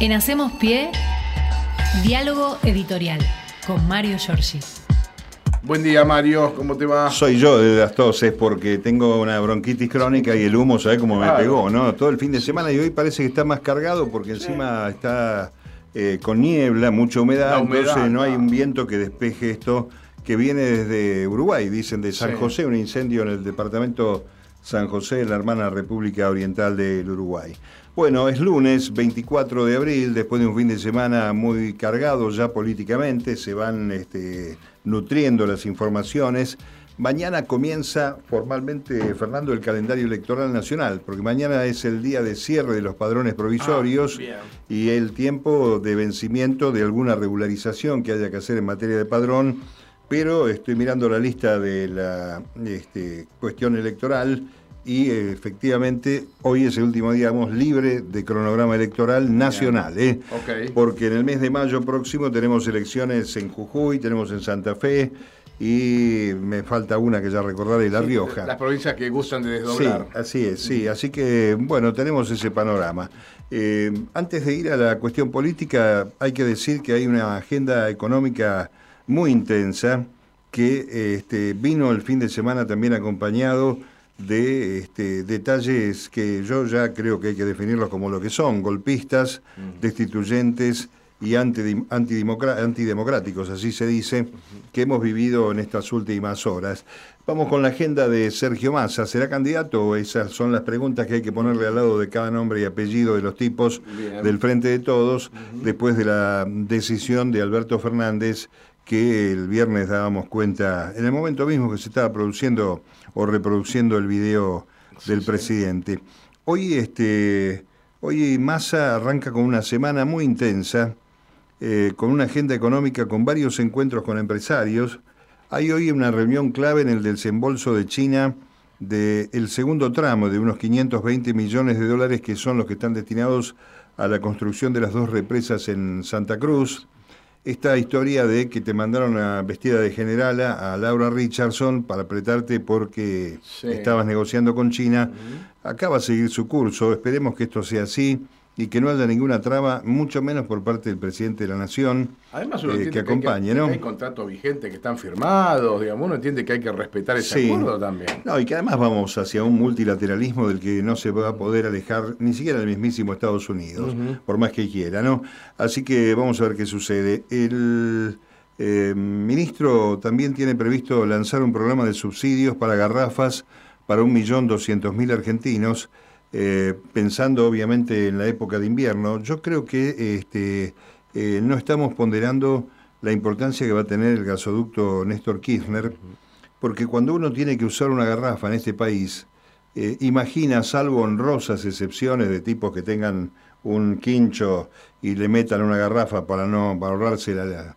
En Hacemos Pie, diálogo editorial con Mario Giorgi. Buen día, Mario. ¿Cómo te va? Soy yo de las toses porque tengo una bronquitis crónica y el humo, ¿sabes cómo me pegó? ¿no? Todo el fin de semana y hoy parece que está más cargado porque encima está eh, con niebla, mucha humedad, entonces no hay un viento que despeje esto que viene desde Uruguay, dicen de San José, un incendio en el departamento San José, en la hermana República Oriental del Uruguay. Bueno, es lunes 24 de abril, después de un fin de semana muy cargado ya políticamente, se van este, nutriendo las informaciones. Mañana comienza formalmente, Fernando, el calendario electoral nacional, porque mañana es el día de cierre de los padrones provisorios ah, y el tiempo de vencimiento de alguna regularización que haya que hacer en materia de padrón, pero estoy mirando la lista de la este, cuestión electoral y efectivamente hoy es el último día, digamos, libre de cronograma electoral nacional, ¿eh? porque en el mes de mayo próximo tenemos elecciones en Jujuy, tenemos en Santa Fe y me falta una que ya recordaré, La Rioja. Las provincias que gustan de desdoblar. Sí, así es, sí, así que bueno, tenemos ese panorama. Eh, antes de ir a la cuestión política, hay que decir que hay una agenda económica muy intensa que este, vino el fin de semana también acompañado de este, detalles que yo ya creo que hay que definirlos como lo que son, golpistas, destituyentes y antidemocráticos, así se dice, que hemos vivido en estas últimas horas. Vamos con la agenda de Sergio Massa. ¿Será candidato? Esas son las preguntas que hay que ponerle al lado de cada nombre y apellido de los tipos del Frente de Todos, después de la decisión de Alberto Fernández que el viernes dábamos cuenta, en el momento mismo que se estaba produciendo o reproduciendo el video del presidente. Hoy, este, hoy Massa arranca con una semana muy intensa, eh, con una agenda económica con varios encuentros con empresarios. Hay hoy una reunión clave en el desembolso de China del segundo tramo de unos 520 millones de dólares que son los que están destinados a la construcción de las dos represas en Santa Cruz esta historia de que te mandaron a vestida de generala a Laura Richardson para apretarte porque estabas negociando con China, acaba de seguir su curso. Esperemos que esto sea así y que no haya ninguna traba, mucho menos por parte del presidente de la Nación, Además, eh, que acompañe, ¿no? hay contratos vigentes que están firmados, digamos, uno entiende que hay que respetar ese acuerdo también. No, y que además vamos hacia un multilateralismo del que no se va a poder alejar ni siquiera el mismísimo Estados Unidos, por más que quiera, ¿no? Así que vamos a ver qué sucede. El eh, ministro también tiene previsto lanzar un programa de subsidios para garrafas para 1.200.000 argentinos eh, pensando obviamente en la época de invierno, yo creo que este, eh, no estamos ponderando la importancia que va a tener el gasoducto Néstor Kirchner, porque cuando uno tiene que usar una garrafa en este país, eh, imagina, salvo honrosas excepciones de tipos que tengan un quincho y le metan una garrafa para no para ahorrarse la,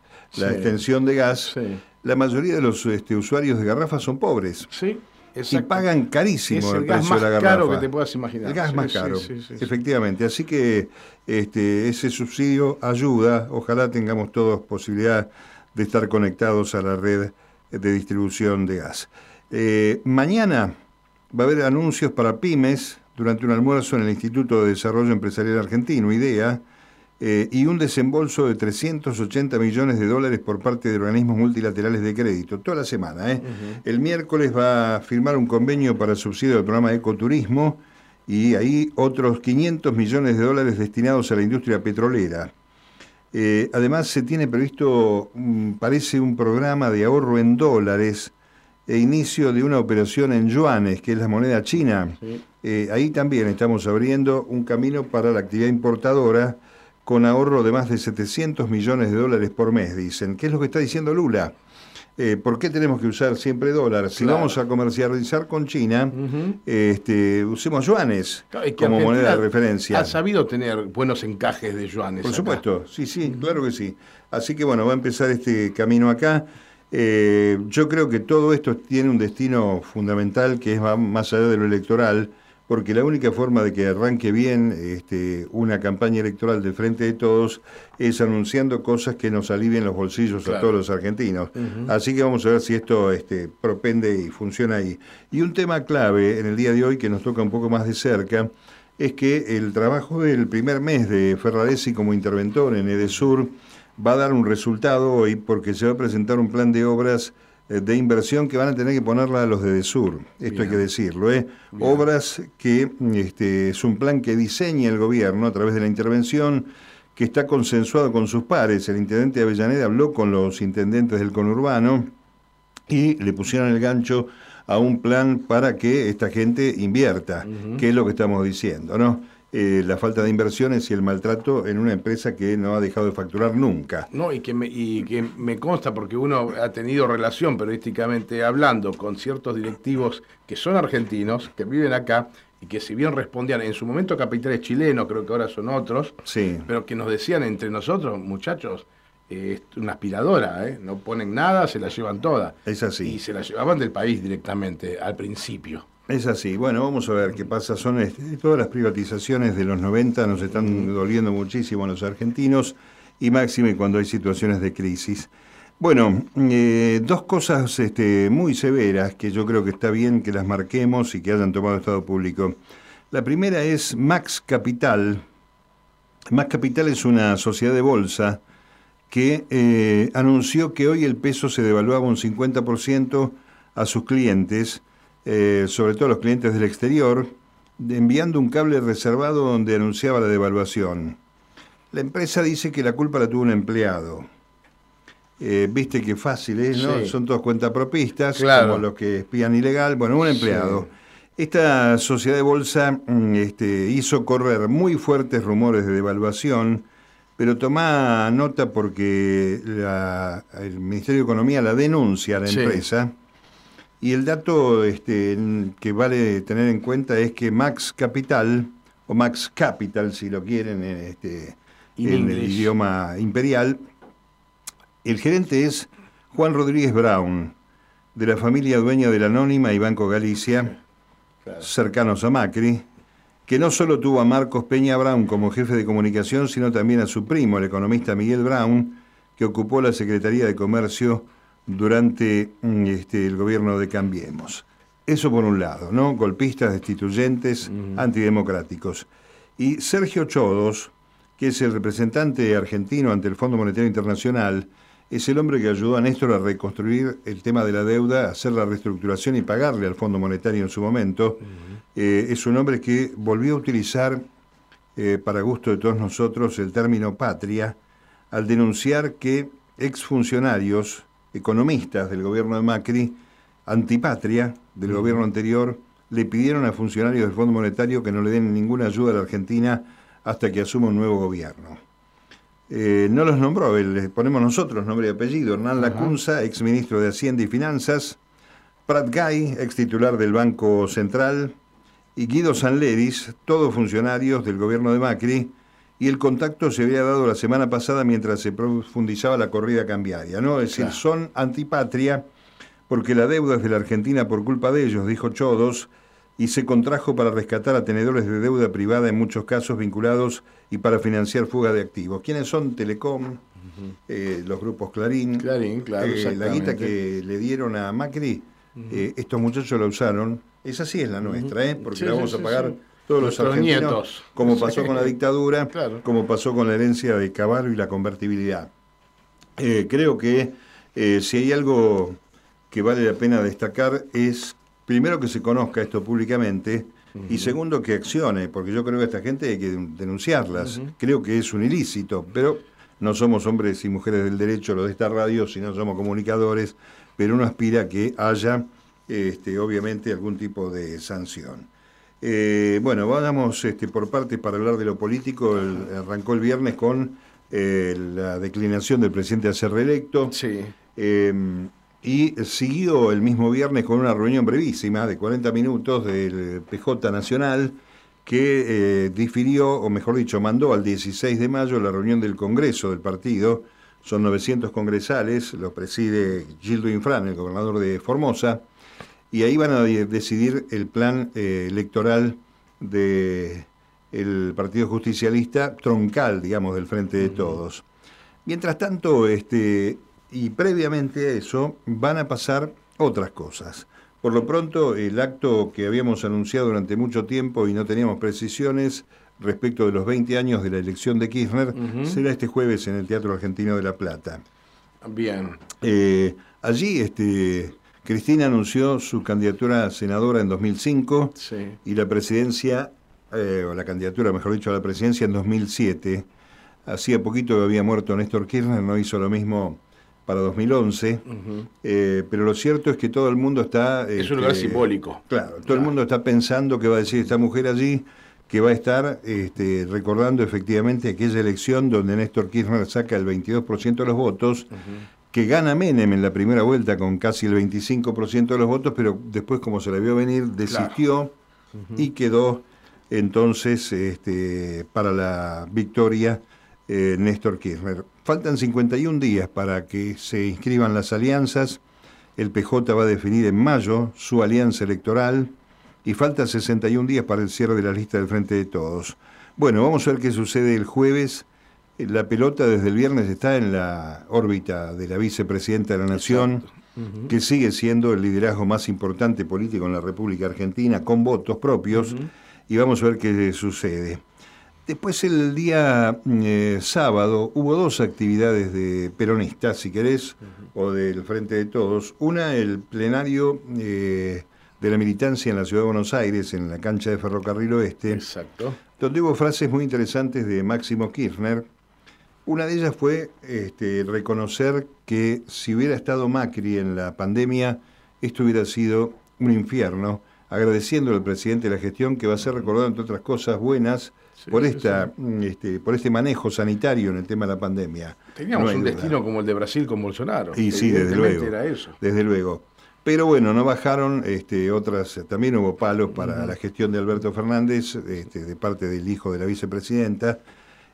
extensión de gas, la mayoría de los este, usuarios de garrafas son pobres. Sí. Y pagan carísimo el, precio de la garrafa. caro que te puedas imaginar. El gas más caro, efectivamente. Así que este, ese subsidio ayuda. Ojalá tengamos todos posibilidad de estar conectados a la red de distribución de gas. Eh, mañana va a haber anuncios para pymes durante un almuerzo en el Instituto de Desarrollo Empresarial Argentino, IDEA, eh, y un desembolso de 380 millones de dólares por parte de organismos multilaterales de crédito, toda la semana. ¿eh? El miércoles va a firmar un convenio para subsidio del programa Ecoturismo y ahí otros 500 millones de dólares destinados a la industria petrolera. Eh, además se tiene previsto, mm, parece, un programa de ahorro en dólares e inicio de una operación en yuanes, que es la moneda china. ahí también estamos abriendo un camino para la actividad importadora con ahorro de más de 700 millones de dólares por mes, dicen. ¿Qué es lo que está diciendo Lula? Eh, ¿Por qué tenemos que usar siempre dólares? Si vamos a comercializar con China, este, usemos yuanes como moneda de referencia. Ha sabido tener buenos encajes de yuanes. Por supuesto, sí, sí, claro que sí. Así que bueno, va a empezar este camino acá. Eh, yo creo que todo esto tiene un destino fundamental que es más allá de lo electoral porque la única forma de que arranque bien este, una campaña electoral de frente de todos es anunciando cosas que nos alivien los bolsillos a todos los argentinos. Así que vamos a ver si esto este, propende y funciona ahí. Y un tema clave en el día de hoy que nos toca un poco más de cerca es que el trabajo del primer mes de Ferraresi como interventor en Edesur va a dar un resultado hoy porque se va a presentar un plan de obras de inversión que van a tener que ponerla a los de Edesur. Esto hay que decirlo. ¿eh? Obras que este, es un plan que diseña el gobierno a través de la intervención que está consensuado con sus pares. El intendente de Avellaneda habló con los intendentes del conurbano y le pusieron el gancho a un plan para que esta gente invierta, que es lo que estamos diciendo, ¿no? Eh, la falta de inversiones y el maltrato en una empresa que no ha dejado de facturar nunca. No, y que, me, y que me consta porque uno ha tenido relación periodísticamente hablando con ciertos directivos que son argentinos, que viven acá y que si bien respondían en su momento capitales chilenos, creo que ahora son otros, sí. pero que nos decían entre nosotros, muchachos, es una aspiradora, ¿eh? no ponen nada, se la llevan toda. Es así. Y se la llevaban del país directamente al principio. Es así. Bueno, vamos a ver qué pasa. Son este, todas las privatizaciones de los 90 nos están doliendo muchísimo a los argentinos y máxime cuando hay situaciones de crisis. Bueno, eh, dos cosas este, muy severas que yo creo que está bien que las marquemos y que hayan tomado Estado público. La primera es Max Capital. Max Capital es una sociedad de bolsa que eh, anunció que hoy el peso se devaluaba un 50% a sus clientes, eh, sobre todo a los clientes del exterior, enviando un cable reservado donde anunciaba la devaluación. La empresa dice que la culpa la tuvo un empleado. Eh, viste qué fácil es, ¿no? Son todos cuentapropistas, como los que espían ilegal. Bueno, un empleado. Esta sociedad de bolsa mm, este, hizo correr muy fuertes rumores de devaluación pero toma nota porque el Ministerio de Economía la denuncia a la empresa. Y el dato este, que vale tener en cuenta es que Max Capital, o Max Capital si lo quieren en, este, en el idioma imperial, el gerente es Juan Rodríguez Brown, de la familia dueña del Anónima y Banco Galicia, cercanos a Macri, que no solo tuvo a Marcos Peña Brown como jefe de comunicación, sino también a su primo, el economista Miguel Brown, que ocupó la Secretaría de Comercio durante mm, este, el gobierno de Cambiemos. Eso por un lado, ¿no? Golpistas, destituyentes, antidemocráticos. Y Sergio Chodos, que es el representante argentino ante el Fondo Monetario Internacional, es el hombre que ayudó a Néstor a reconstruir el tema de la deuda, hacer la reestructuración y pagarle al Fondo Monetario en su momento. Eh, es un hombre que volvió a utilizar, eh, para gusto de todos nosotros, el término patria, al denunciar que exfuncionarios, economistas del gobierno de Macri, antipatria del gobierno anterior, le pidieron a funcionarios del Fondo Monetario que no le den ninguna ayuda a la Argentina hasta que asuma un nuevo gobierno. Eh, no los nombró, les ponemos nosotros nombre y apellido. Hernán Lacunza, ex ministro de Hacienda y Finanzas, Prat Gay, ex titular del Banco Central, y Guido Sanleris, todos funcionarios del gobierno de Macri, y el contacto se había dado la semana pasada mientras se profundizaba la corrida cambiaria, ¿no? Es decir, son antipatria porque la deuda es de la Argentina por culpa de ellos, dijo Chodos, y se contrajo para rescatar a tenedores de deuda privada en muchos casos vinculados y para financiar fuga de activos. ¿Quiénes son? Telecom, eh, los grupos Clarín. Clarín, claro. Eh, la guita que le dieron a Macri, eh, estos muchachos la usaron. Esa sí es la nuestra, ¿eh? porque la vamos a pagar todos los argentinos, nietos. como pasó con la dictadura, como pasó con la herencia de Caballo y la convertibilidad. creo que si hay algo que vale la pena destacar es primero que se conozca esto públicamente y segundo que accione, porque yo creo que esta gente hay que denunciarlas. Creo que es un ilícito, pero no somos hombres y mujeres del derecho, lo de esta radio, sino somos comunicadores, pero uno aspira a que haya, este, obviamente, algún tipo de sanción. Eh, bueno, vamos este, por partes para hablar de lo político. arrancó el viernes con eh, la declinación del presidente a ser reelecto. Sí. Em, y siguió el mismo viernes con una reunión brevísima de 40 minutos del PJ Nacional que eh, difirió, o mejor dicho, mandó al 16 de mayo la reunión del Congreso del partido. Son 900 congresales, lo preside Gildo Infran, el gobernador de Formosa, y ahí van a decidir el plan eh, electoral del el Partido Justicialista, troncal, digamos, del Frente de Todos. Mientras tanto, este, y previamente a eso van a pasar otras cosas. Por lo pronto, el acto que habíamos anunciado durante mucho tiempo y no teníamos precisiones respecto de los 20 años de la elección de Kirchner será este jueves en el Teatro Argentino de La Plata. Bien. Eh, allí este, Cristina anunció su candidatura a senadora en 2005 y la presidencia, eh, o la candidatura, mejor dicho, a la presidencia en 2007. Hacía poquito había muerto Néstor Kirchner, no hizo lo mismo para 2011, eh, pero lo cierto es que todo el mundo está... Es un lugar este, simbólico. Claro, todo el mundo está pensando que va a decir esta mujer allí, que va a estar este, recordando efectivamente aquella elección donde Néstor Kirchner saca el 22% de los votos, que gana Menem en la primera vuelta con casi el 25% de los votos, pero después como se la vio venir, desistió y quedó entonces este, para la victoria eh, Néstor Kirchner. Faltan 51 días para que se inscriban las alianzas. El PJ va a definir en mayo su alianza electoral y faltan 61 días para el cierre de la lista del Frente de Todos. Bueno, vamos a ver qué sucede el jueves. La pelota desde el viernes está en la órbita de la vicepresidenta de la Nación, que sigue siendo el liderazgo más importante político en la República Argentina, con votos propios, y vamos a ver qué sucede. Después el día eh, sábado hubo dos actividades de peronistas, si querés, o del Frente de Todos. Una, el plenario eh, de la militancia en la Ciudad de Buenos Aires, en la cancha de Ferrocarril Oeste. Exacto. Donde hubo frases muy interesantes de Máximo Kirchner. Una de ellas fue este, reconocer que si hubiera estado Macri en la pandemia, esto hubiera sido un infierno, agradeciendo al presidente de la gestión que va a ser recordado, entre otras cosas buenas, por, esta, Este, por este manejo sanitario en el tema de la pandemia. Teníamos un destino como el de Brasil con Bolsonaro. Y sí, desde luego. Era eso. Desde luego. Pero bueno, no bajaron este, otras, también hubo palos para la gestión de Alberto Fernández, este, de parte del hijo de la vicepresidenta,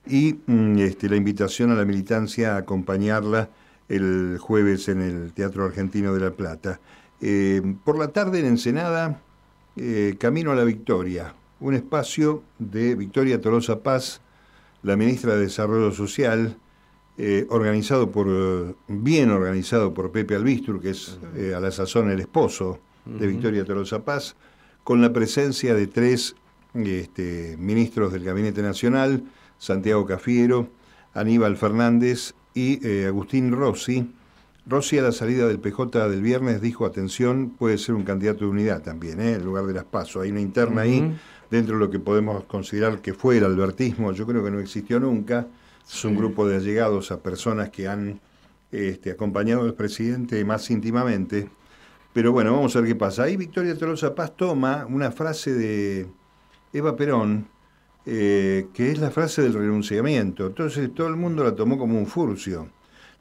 y mm, este, la invitación a la militancia a acompañarla el jueves en el Teatro Argentino de La Plata. Eh, por la tarde en Ensenada, eh, Camino a la Victoria, un espacio de Victoria Tolosa Paz, la ministra de Desarrollo Social, eh, organizado por, bien organizado por Pepe Albistur, que es a la sazón el esposo de Victoria Tolosa Paz, con la presencia de tres este, ministros del Gabinete Nacional, Santiago Cafiero, Aníbal Fernández y eh, Agustín Rossi. Rossi a la salida del PJ del viernes dijo, atención, puede ser un candidato de unidad también, en lugar de las PASO. Hay una interna ahí dentro de lo que podemos considerar que fue el albertismo, yo creo que no existió nunca, es un grupo de allegados a personas que han este, acompañado al presidente más íntimamente. Pero bueno, vamos a ver qué pasa. Ahí Victoria Tolosa Paz toma una frase de Eva Perón, eh, que es la frase del renunciamiento. Entonces todo el mundo la tomó como un furcio.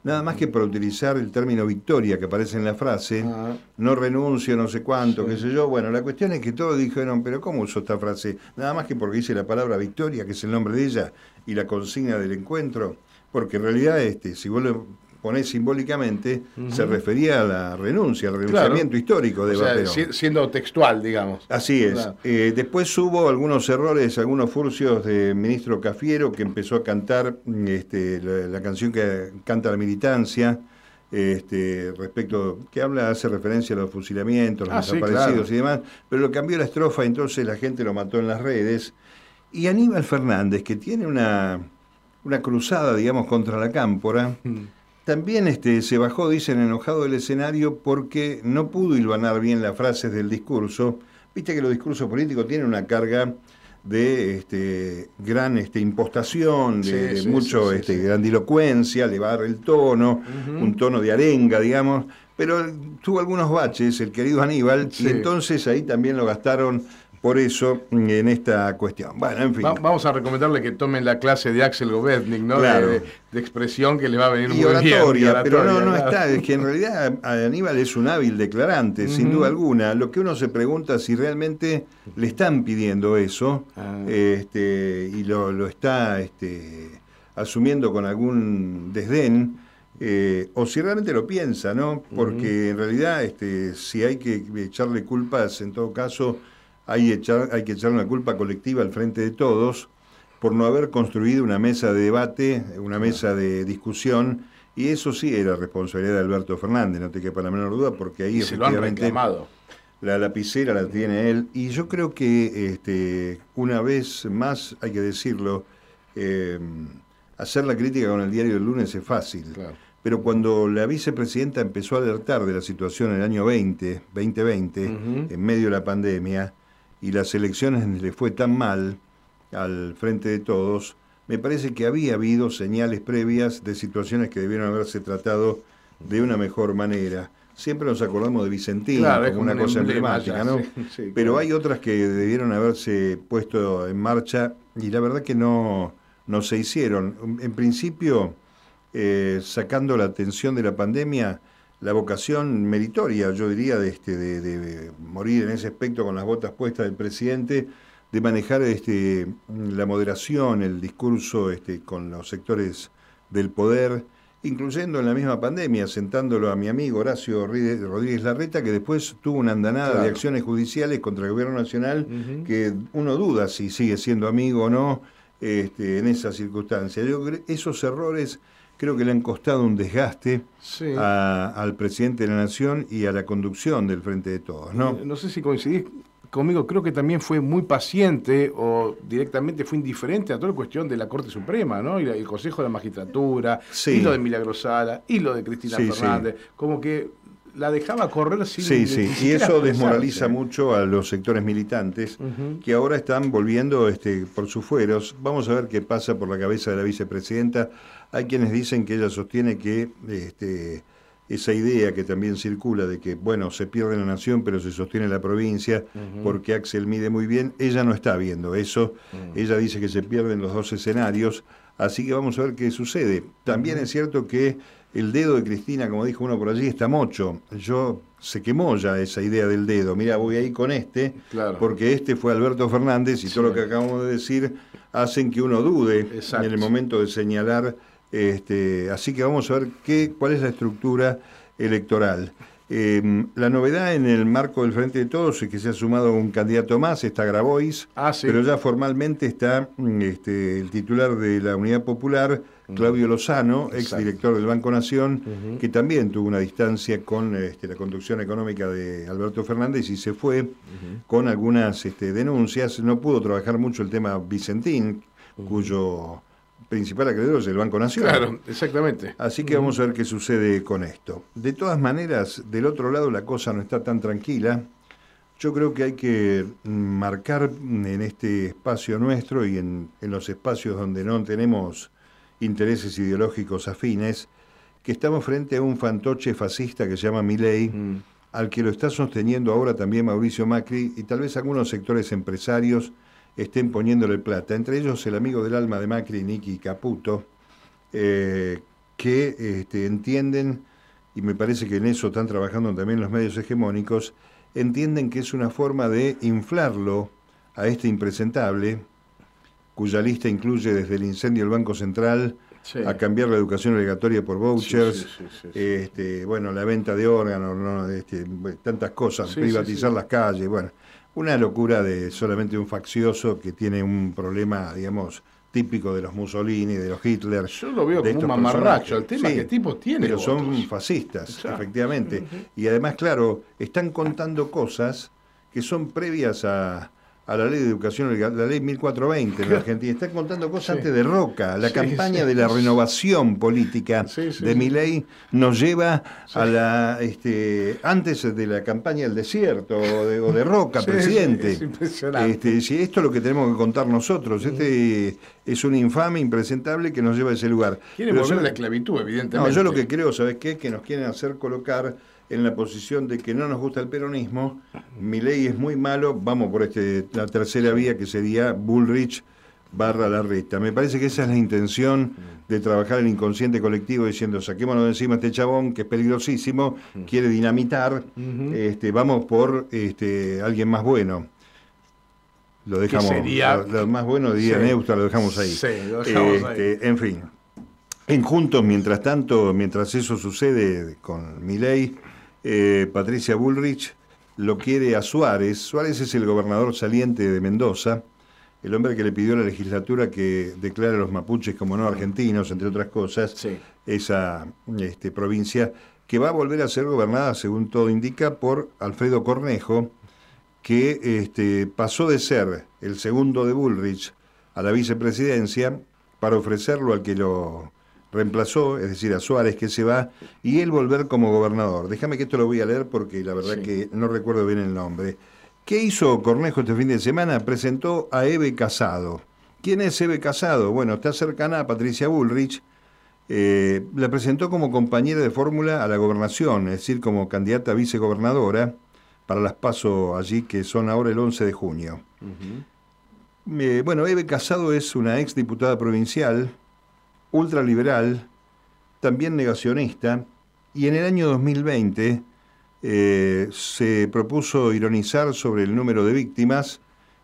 Nada más que para utilizar el término victoria que aparece en la frase, ah. no renuncio, no sé cuánto, qué sé yo. Bueno, la cuestión es que todos dijeron, pero ¿cómo usó esta frase? Nada más que porque dice la palabra victoria, que es el nombre de ella, y la consigna del encuentro. Porque en realidad, este, si vos lo ponés simbólicamente, se refería a la renuncia, al renunciamiento histórico de o Siendo textual, digamos. Así es. Eh, después hubo algunos errores, algunos furcios de ministro Cafiero, que empezó a cantar este, la, canción que canta la militancia. Este, respecto, que habla, hace referencia a los fusilamientos, los ah, desaparecidos y demás, pero lo cambió la estrofa, entonces la gente lo mató en las redes. Y Aníbal Fernández, que tiene una, una cruzada, digamos, contra la cámpora, mm. También este, se bajó, dicen, enojado del escenario porque no pudo hilvanar bien las frases del discurso. Viste que los discursos políticos tienen una carga de este, gran este, impostación, de, mucho este, grandilocuencia, elevar el tono, un tono de arenga, digamos, pero tuvo algunos baches el querido Aníbal y entonces ahí también lo gastaron por eso en esta cuestión. Bueno, en fin. vamos a recomendarle que tomen la clase de Axel Govetnik, ¿no? De, expresión que le va a venir muy oratoria, Pero no, no está, es que en realidad Aníbal es un hábil declarante, sin duda alguna. Lo que uno se pregunta si realmente le están pidiendo eso ah. este, y lo, está este, asumiendo con algún desdén. Eh, o si realmente lo piensa, ¿no? Porque en realidad, este, si hay que echarle culpas, en todo caso, hay, echar, hay que echar una culpa colectiva al frente de todos por no haber construido una mesa de debate, una mesa de discusión, y eso sí era responsabilidad de Alberto Fernández, no te quepa la menor duda, porque ahí efectivamente... Se lo han la lapicera la tiene él, y yo creo que este, una vez más, hay que decirlo, eh, hacer la crítica con el diario del lunes es fácil. Pero cuando la vicepresidenta empezó a alertar de la situación en el año 20, 2020, en medio de la pandemia, y las elecciones le fue tan mal al frente de todos, me parece que había habido señales previas de situaciones que debieron haberse tratado de una mejor manera. Siempre nos acordamos de Vicentino como, una cosa emblemática, ¿no? Pero hay otras que debieron haberse puesto en marcha y la verdad que no, no se hicieron. En principio, eh, sacando la atención de la pandemia, la vocación meritoria, yo diría, de, este, de, morir en ese aspecto con las botas puestas del presidente, de manejar este, la moderación, el discurso este, con los sectores del poder, incluyendo en la misma pandemia, sentándolo a mi amigo Horacio Rodríguez Larreta, que después tuvo una andanada de acciones judiciales contra el gobierno nacional, que uno duda si sigue siendo amigo o no este, en esas circunstancias. Yo, esos errores creo que le han costado un desgaste al presidente de la Nación y a la conducción del Frente de Todos. ¿no? no sé si coincidís conmigo, creo que también fue muy paciente o directamente fue indiferente a toda la cuestión de la Corte Suprema, ¿no? Y el Consejo de la Magistratura, y lo de Milagrosala, y lo de Cristina Fernández. Como que la dejaba correr sin Sí, sí, y eso desmoraliza mucho a los sectores militantes que ahora están volviendo este, por sus fueros. Vamos a ver qué pasa por la cabeza de la vicepresidenta. Hay quienes dicen que ella sostiene que este, esa idea que también circula de que, bueno, se pierde la nación, pero se sostiene la provincia, porque Axel mide muy bien, ella no está viendo eso. Ella dice que se pierden los dos escenarios. Así que vamos a ver qué sucede. También es cierto que el dedo de Cristina, como dijo uno por allí, está mocho. Yo se quemó ya esa idea del dedo. Mira, voy ahí con este, porque este fue Alberto Fernández y todo lo que acabamos de decir hacen que uno dude en el momento de señalar. Este, así que vamos a ver qué, cuál es la estructura electoral. Em, la novedad en el marco del Frente de Todos es que se ha sumado un candidato más, está Grabois, ah, pero ya formalmente está mm, este, el titular de la Unidad Popular, Claudio Lozano, ex director del Banco Nación, que también tuvo una distancia con este, la conducción económica de Alberto Fernández y se fue con algunas este, denuncias. No pudo trabajar mucho el tema Vicentín, cuyo principal acreedor es el Banco Nacional. Claro, exactamente. Así que vamos a ver qué sucede con esto. De todas maneras, del otro lado la cosa no está tan tranquila. Yo creo que hay que marcar en este espacio nuestro y en, los espacios donde no tenemos intereses ideológicos afines, que estamos frente a un fantoche fascista que se llama Milei, mm. al que lo está sosteniendo ahora también Mauricio Macri y tal vez algunos sectores empresarios estén poniéndole plata. Entre ellos el amigo del alma de Macri, Nicky Caputo, eh, que este, entienden, y me parece que en eso están trabajando también los medios hegemónicos, entienden que es una forma de inflarlo a este impresentable, cuya lista incluye desde el incendio del Banco Central a cambiar la educación obligatoria por vouchers, este, bueno, la venta de órganos, este, tantas cosas, privatizar las calles, bueno una locura de solamente un faccioso que tiene un problema, digamos, típico de los Mussolini, de los Hitler. Yo lo veo como un mamarracho. El tema que tipo tiene. Pero son fascistas, efectivamente. Y además, claro, están contando cosas que son previas a, a la ley de educación, la ley 1420 en Argentina. Están contando cosas antes de Roca. La campaña de la renovación política de mi ley nos lleva a la este, antes de la campaña del desierto o de, Roca, presidente. Es impresionante. Este, esto es lo que tenemos que contar nosotros. Este es un infame impresentable que nos lleva a ese lugar. Quieren volver a la esclavitud, evidentemente. No, yo lo que creo, ¿sabes qué? Que nos quieren hacer colocar en la posición de que no nos gusta el peronismo, mi ley es muy malo, vamos por este, la tercera vía que sería Bullrich barra la reta. Me parece que esa es la intención de trabajar el inconsciente colectivo diciendo saquémonos de encima este chabón que es peligrosísimo, quiere dinamitar, este, vamos por este, alguien más bueno. Lo dejamos, sería... lo, más bueno diría Neusta, lo dejamos ahí. Sí, lo dejamos ahí. Este, en fin. En juntos, mientras tanto, mientras eso sucede con mi ley, eh, Patricia Bullrich lo quiere a Suárez. Suárez es el gobernador saliente de Mendoza, el hombre que le pidió a la legislatura que declare a los mapuches como no argentinos, entre otras cosas, esa este, provincia que va a volver a ser gobernada, según todo indica, por Alfredo Cornejo, que este, pasó de ser el segundo de Bullrich a la vicepresidencia para ofrecerlo al que lo reemplazó, es decir, a Suárez que se va, y él volver como gobernador. Déjame que esto lo voy a leer porque la verdad que no recuerdo bien el nombre. ¿Qué hizo Cornejo este fin de semana? Presentó a Eve Casado. ¿Quién es Eve Casado? Bueno, está cercana a Patricia Bullrich. Eh, la presentó como compañera de fórmula a la gobernación, es decir, como candidata a vicegobernadora para las pasos allí que son ahora el 11 de junio. Eh, bueno, Eve Casado es una ex diputada provincial, ultraliberal, también negacionista, y en el año 2020 eh, se propuso ironizar sobre el número de víctimas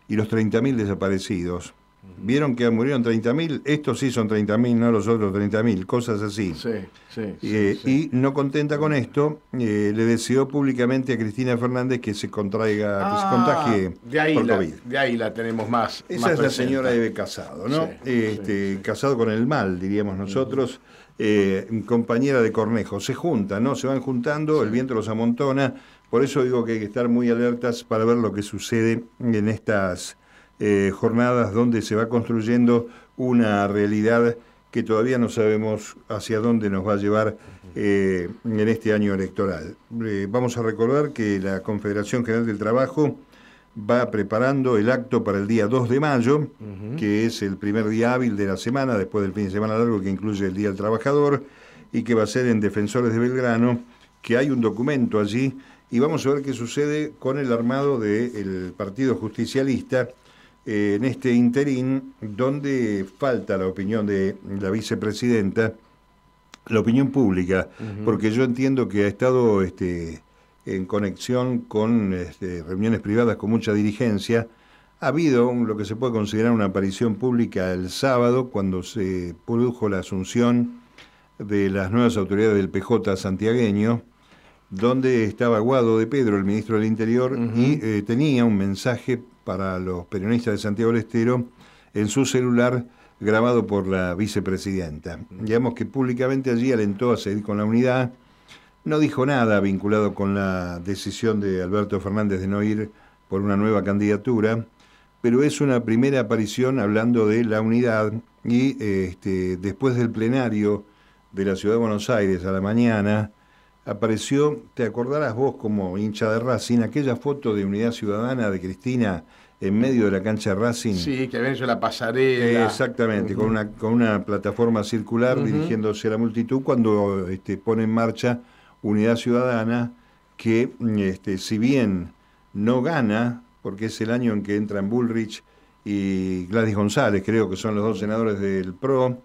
y los 30.000 desaparecidos. Vieron que murieron 30.000, estos sí son 30.000, no los otros 30.000, cosas así. Sí, eh, sí, Y no contenta con esto, eh, le deseó públicamente a Cristina Fernández que se contraiga, que se ah, contagie de ahí por la, COVID. De ahí la tenemos más. Esa es la señora Eve Casado, ¿no? este, casado con el mal, diríamos nosotros. Eh, compañera de Cornejo. Se juntan, ¿no? Se van juntando, el viento los amontona. Por eso digo que hay que estar muy alertas para ver lo que sucede en estas eh, jornadas donde se va construyendo una realidad que todavía no sabemos hacia dónde nos va a llevar eh, en este año electoral. Eh, vamos a recordar que la Confederación General del Trabajo va preparando el acto para el día 2 de mayo, que es el primer día hábil de la semana, después del fin de semana largo que incluye el Día del Trabajador, y que va a ser en Defensores de Belgrano, que hay un documento allí, y vamos a ver qué sucede con el armado del Partido Justicialista, en este interín donde falta la opinión de la vicepresidenta, la opinión pública, porque yo entiendo que ha estado este, en conexión con este, reuniones privadas con mucha dirigencia. Ha habido lo que se puede considerar una aparición pública el sábado, cuando se produjo la asunción de las nuevas autoridades del PJ santiagueño, donde estaba Guado de Pedro, el ministro del Interior, y eh, tenía un mensaje para los periodistas de Santiago del Estero en su celular grabado por la vicepresidenta. Digamos que públicamente allí alentó a seguir con la unidad, no dijo nada vinculado con la decisión de Alberto Fernández de no ir por una nueva candidatura, pero es una primera aparición hablando de la unidad y este, después del plenario de la Ciudad de Buenos Aires a la mañana, apareció, te acordarás vos como hincha de Racing, aquella foto de Unidad Ciudadana de Cristina en medio de la cancha de Racing. Sí, que habían hecho la pasarela. exactamente, con, una, con una plataforma circular dirigiéndose a la multitud cuando este, pone en marcha Unidad Ciudadana, que este, si bien no gana, porque es el año en que entran Bullrich y Gladys González, creo que son los dos senadores del PRO,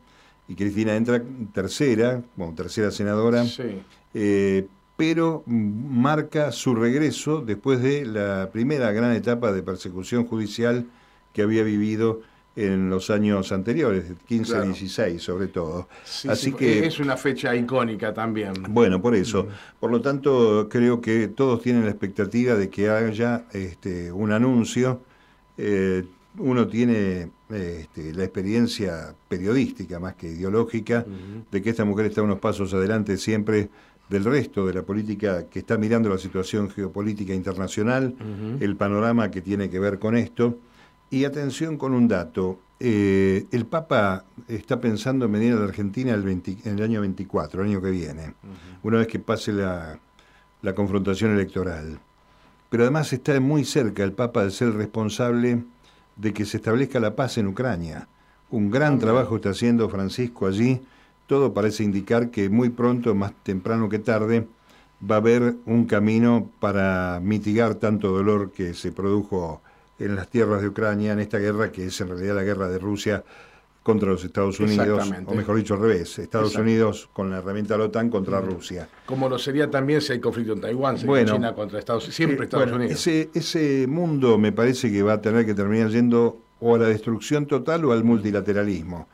y Cristina entra tercera, como tercera senadora. Sí. Eh, pero marca su regreso después de la primera gran etapa de persecución judicial que había vivido en los años anteriores, 15 16 sobre todo. Así que es una fecha icónica también. Bueno, por eso. Por lo tanto, creo que todos tienen la expectativa de que haya este, un anuncio. Eh, uno tiene este, la experiencia periodística más que ideológica de que esta mujer está unos pasos adelante siempre del resto de la política que está mirando la situación geopolítica internacional, el panorama que tiene que ver con esto. Y atención con un dato, eh, el Papa está pensando en venir a la Argentina el en el año 24, el año que viene, una vez que pase la, la confrontación electoral. Pero además está muy cerca el Papa de ser responsable de que se establezca la paz en Ucrania. Un gran trabajo está haciendo Francisco allí todo parece indicar que muy pronto, más temprano que tarde, va a haber un camino para mitigar tanto dolor que se produjo en las tierras de Ucrania, en esta guerra que es en realidad la guerra de Rusia contra los Estados Unidos, o mejor dicho al revés, Estados Unidos con la herramienta de la OTAN contra Rusia. Como lo sería también si hay conflicto en Taiwán, si bueno, China contra Estados Unidos, siempre Estados Unidos. Ese, ese mundo me parece que va a tener que terminar yendo o a la destrucción total o al multilateralismo.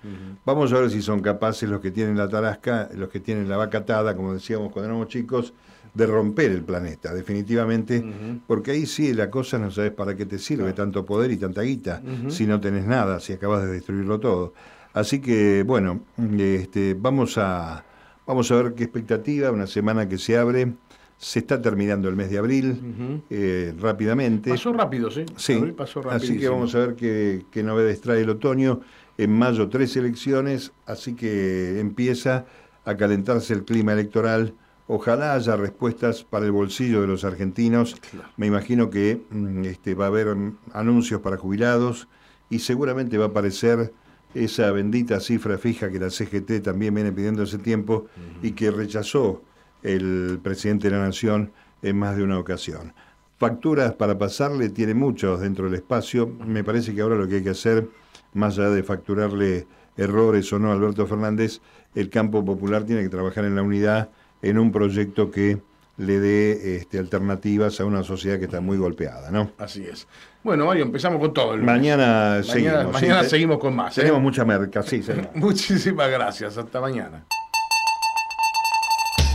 Vamos a ver si son capaces los que tienen la tarasca, los que tienen la vaca atada, como decíamos cuando éramos chicos, de romper el planeta, definitivamente, porque ahí sí la cosa no sabes para qué te sirve tanto poder y tanta guita, si no tenés nada, si acabas de destruirlo todo. Así que, bueno, este, vamos a Vamos a ver qué expectativa, una semana que se abre. Se está terminando el mes de abril eh, rápidamente. Pasó rápido, sí. Sí, pasó así que vamos a ver qué, qué novedades trae el otoño. En mayo tres elecciones, así que empieza a calentarse el clima electoral. Ojalá haya respuestas para el bolsillo de los argentinos. Me imagino que mm, este, va a haber anuncios para jubilados y seguramente va a aparecer esa bendita cifra fija que la CGT también viene pidiendo hace tiempo y que rechazó el presidente de la Nación en más de una ocasión. Facturas para pasarle tiene muchos dentro del espacio. Me parece que ahora lo que hay que hacer, más allá de facturarle errores o no a Alberto Fernández, el campo popular tiene que trabajar en la unidad en un proyecto que le dé este, alternativas a una sociedad que está muy golpeada, ¿no? Así es. Bueno, Mario, empezamos con todo. El mañana, seguimos. Mañana seguimos con más. ¿eh? Tenemos mucha merca, sí, Muchísimas gracias. Hasta mañana.